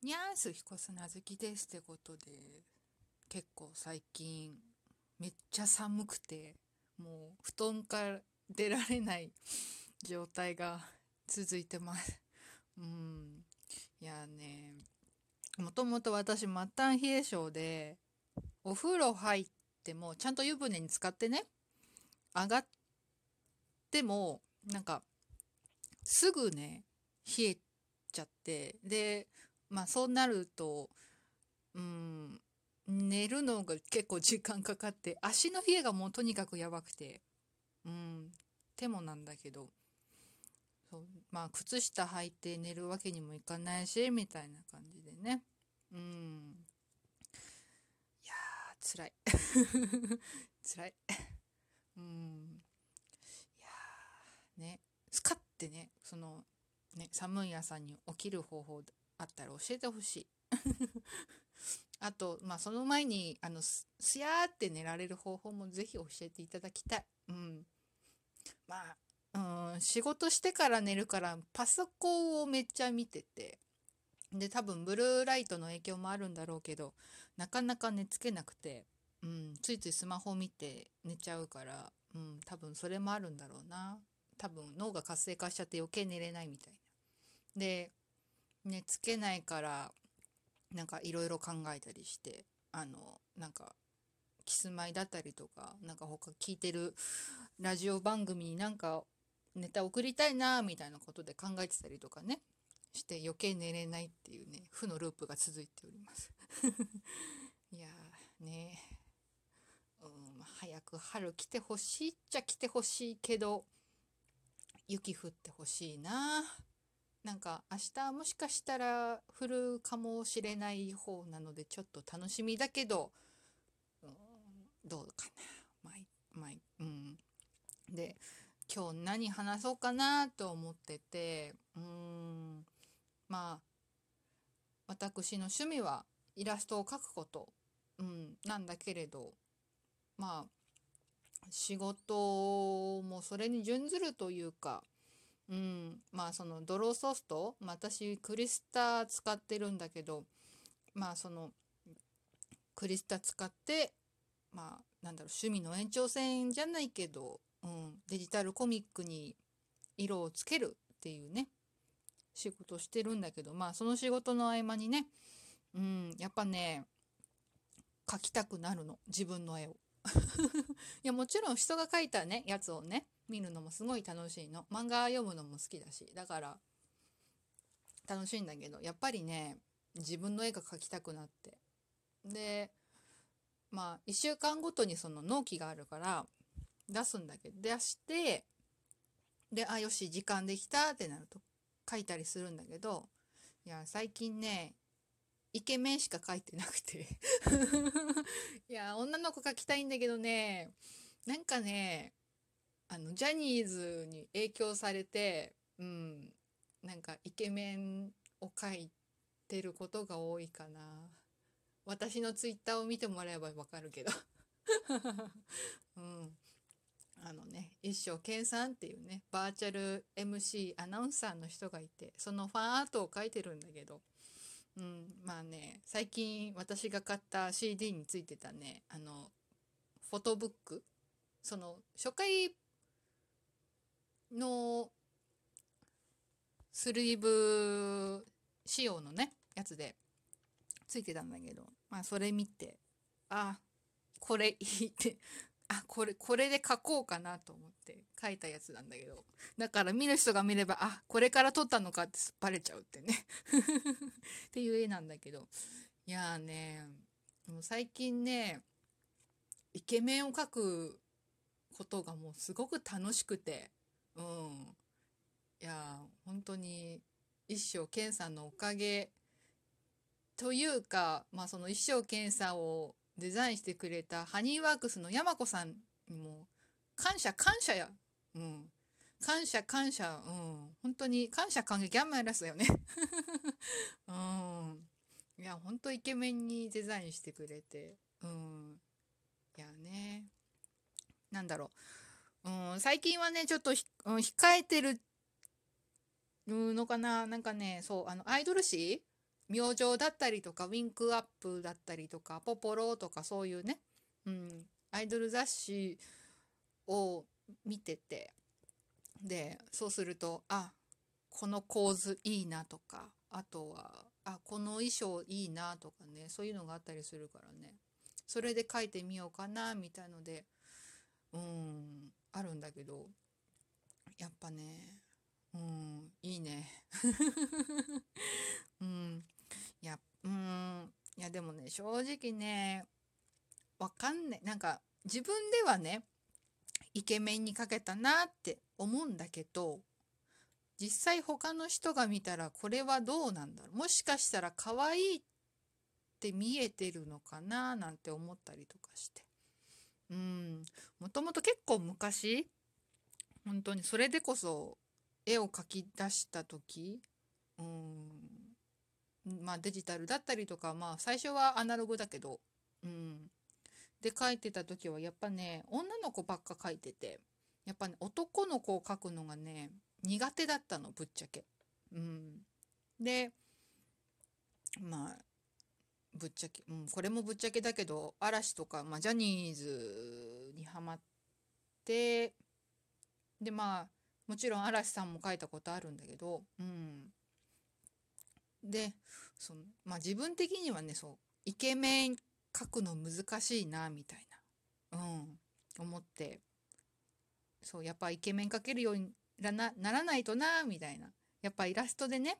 にゃーす彦砂好きですってことで結構最近めっちゃ寒くてもう布団から出られない状態が続いてます。うん。いやねもともと私末端冷え性でお風呂入ってもちゃんと湯船に浸かってね上がってもなんかすぐね冷えちゃってでまあそうなるとうん寝るのが結構時間かかって足の冷えがもうとにかくやばくてうん手もなんだけどそうまあ靴下履いて寝るわけにもいかないしみたいな感じでね。うん。いやー辛い。辛い。うん。いやーね。スカッてねそのね寒い朝に起きる方法あったら教えてほしい。あとまあその前にあのすやーって寝られる方法もぜひ教えていただきたい。うん。まあうん仕事してから寝るからパソコンをめっちゃ見てて。で多分ブルーライトの影響もあるんだろうけどなかなか寝つけなくて、うん、ついついスマホ見て寝ちゃうから、うん、多分それもあるんだろうな。多分脳が活性化しちゃって余計寝れないみたいな。で寝つけないからなんかいろいろ考えたりしてあのなんかキスマイだったりとかなんか他聞いてるラジオ番組になんかネタ送りたいなみたいなことで考えてたりとかねして余計寝れないっていうね負のループが続いております。いやね。うん早く春来てほしいっちゃ来てほしいけど雪降ってほしいな。あなんか明日もしかしたら降るかもしれない方なのでちょっと楽しみだけど、うん、どうかな。まあいまあいうん。で今日何話そうかなと思っててうん。まあ私の趣味はイラストを描くこと、うん、なんだけれど。まあ仕事もそれに準ずるというか、うん、まあそのドローソフト、まあ、私クリスタ使ってるんだけどまあそのクリスタ使ってまあなんだろう趣味の延長線じゃないけど、うん、デジタルコミックに色をつけるっていうね仕事してるんだけどまあその仕事の合間にね、うん、やっぱね描きたくなるの。自分の絵を。いやもちろん人が描いたねやつをね見るのもすごい楽しいの。漫画読むのも好きだしだから楽しいんだけどやっぱりね自分の絵が描きたくなって。でまあ1週間ごとにその納期があるから出すんだけど出してであよし時間できたってなると書いたりするんだけどいや最近ねイケメンしか書いてなくて。いや女の子描きたいんだけどねなんかねあのジャニーズに影響されてうんなんかイケメンを描いてることが多いかな。私のツイッターを見てもらえばわかるけど。うん。あのね一生健さんっていうねバーチャル MC アナウンサーの人がいてそのファンアートを描いてるんだけど。うん、まあね最近私が買った CD についてたねあのフォトブック。その初回のスリーブ仕様のねやつでついてたんだけどまあそれ見てあこれいいってあこれこれで書こうかなと思って書いたやつなんだけどだから見る人が見ればあこれから撮ったのかってバレちゃうってね。っていう絵なんだけどいやーねもう最近ねイケメンを描くことがもうすごく楽しくてうん。いや本当に一生健さんのおかげというかまあその一生健さんをデザインしてくれたハニーワークスの山子さんにも感謝感謝やうん。感謝感謝うん。本当に感謝感激ギャンマイラスだよねうん。いや本当イケメンにデザインしてくれてうん。いやね。なんだろう、うん、最近はねちょっと、うん、控えてるのかな。なんかねそうあのアイドル誌？明星だったりとかウィンクアップだったりとかポポロとかそういうね、うん、アイドル雑誌を見てて。でそうするとあこの構図いいなとかあとはあこの衣装いいなとかねそういうのがあったりするからね。それで書いてみようかなみたいのでうん。あるんだけどやっぱねうんいいね。うんいやうんいやでもね正直ねわかんない。なんか自分ではねイケメンにかけたなって思うんだけど実際他の人が見たらこれはどうなんだろう。もしかしたら可愛いって見えてるのかななんて思ったりとかして。うん。もともと結構昔本当にそれでこそ絵を描き出した時うんまあデジタルだったりとかまあ最初はアナログだけどうん。で描いてた時はやっぱね女の子ばっか描いててやっぱね男の子を描くのがね苦手だったのぶっちゃけ。うん、でまあぶっちゃけ、うん、これもぶっちゃけだけど嵐とか、まあ、ジャニーズにハマってでまあもちろん嵐さんも書いたことあるんだけど、うん、でその、まあ、自分的にはねそうイケメン書くの難しいなみたいな、うん、思ってそうやっぱイケメン描けるようになならないとなみたいなやっぱイラストでね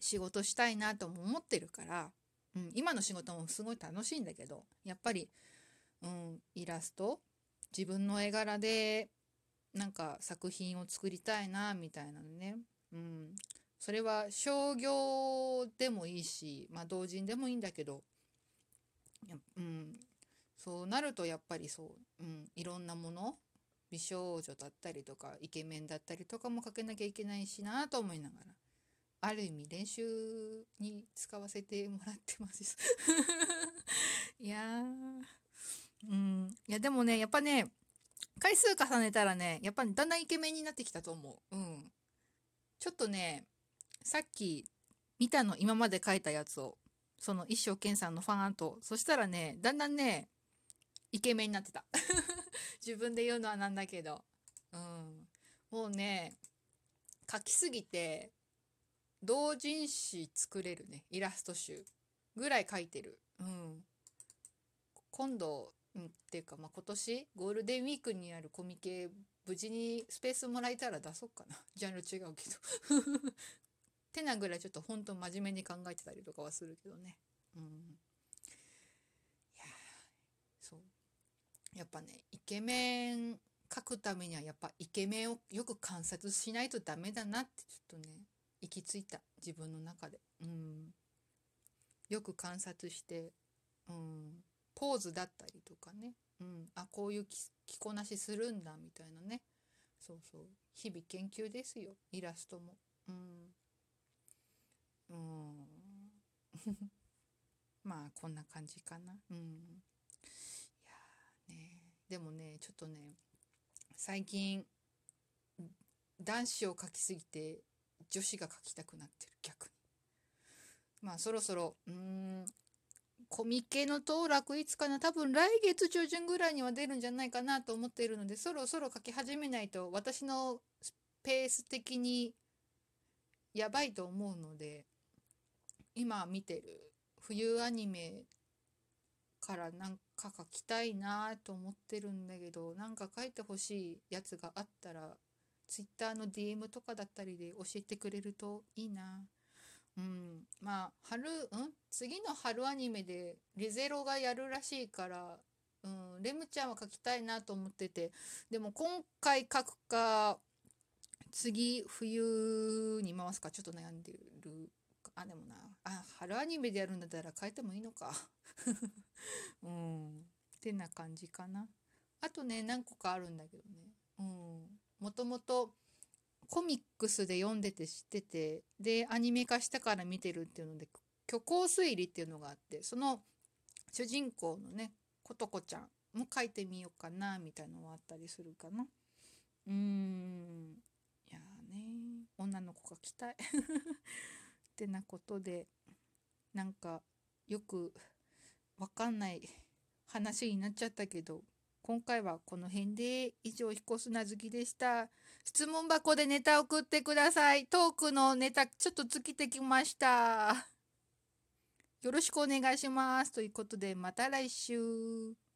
仕事したいなとも思ってるから、うん、今の仕事もすごい楽しいんだけどやっぱり、うん、イラスト自分の絵柄でなんか作品を作りたいなみたいなのね、うん、それは商業でもいいし、まあ、同人でもいいんだけど、うん、そうなるとやっぱりそう、うん、いろんなもの美少女だったりとかイケメンだったりとかもかけなきゃいけないしなと思いながら。ある意味練習に使わせてもらってます。いやうん。いやでもねやっぱね回数重ねたらねやっぱりだんだんイケメンになってきたと思う。うん。ちょっとねさっき見たの今まで書いたやつをその一生懸さんのファンアート。そしたらねだんだんねイケメンになってた。自分で言うのはなんだけど。うん。もうね書きすぎて同人誌作れるね。イラスト集ぐらい書いてる。うん。今度、うん、っていうか、まあ、今年ゴールデンウィークにあるコミケ無事にスペースもらえたら出そうかな。ジャンル違うけど。てなぐらいちょっとほんと真面目に考えてたりとかはするけどね。うん。いやそう。やっぱねイケメン描くためにはやっぱイケメンをよく観察しないとダメだなってちょっとね。行き着いた。自分の中で、うん、よく観察して、うん、ポーズだったりとかね、うん、あこういう着こなしするんだみたいなね。そうそう。日々研究ですよ。イラストも。うん。うん。まあこんな感じかな。うん。ね。でもねちょっとね最近男子を描きすぎて女子が描きたくなってる逆に。まあそろそろうんコミケの当落いつかな。多分来月中旬ぐらいには出るんじゃないかなと思っているのでそろそろ描き始めないと私のペース的にやばいと思うので今見てる冬アニメからなんか書きたいなと思ってるんだけどなんか書いてほしいやつがあったら Twitter の DM とかだったりで教えてくれるといいな。うん、まあ春、うん、次の春アニメでリゼロがやるらしいから、うん、レムちゃんは書きたいなと思っててでも今回書くか次冬に回すかちょっと悩んでるあでもなあ春アニメでやるんだったら書いてもいいのか うん。ってな感じかな。あとね、何個かあるんだけどね。うん。もともとコミックスで読んでて知ってて、で、アニメ化したから見てるっていうので、虚構推理っていうのがあって、その主人公のね、ことこちゃんも書いてみようかな、みたいなのはあったりするかな。うーん。いやね、女の子が来たい。ってなことで、なんかよくわかんない話になっちゃったけど今回はこの辺で以上彦砂好きでした。質問箱でネタ送ってください。トークのネタちょっと尽きてきました。よろしくお願いします。ということでまた来週。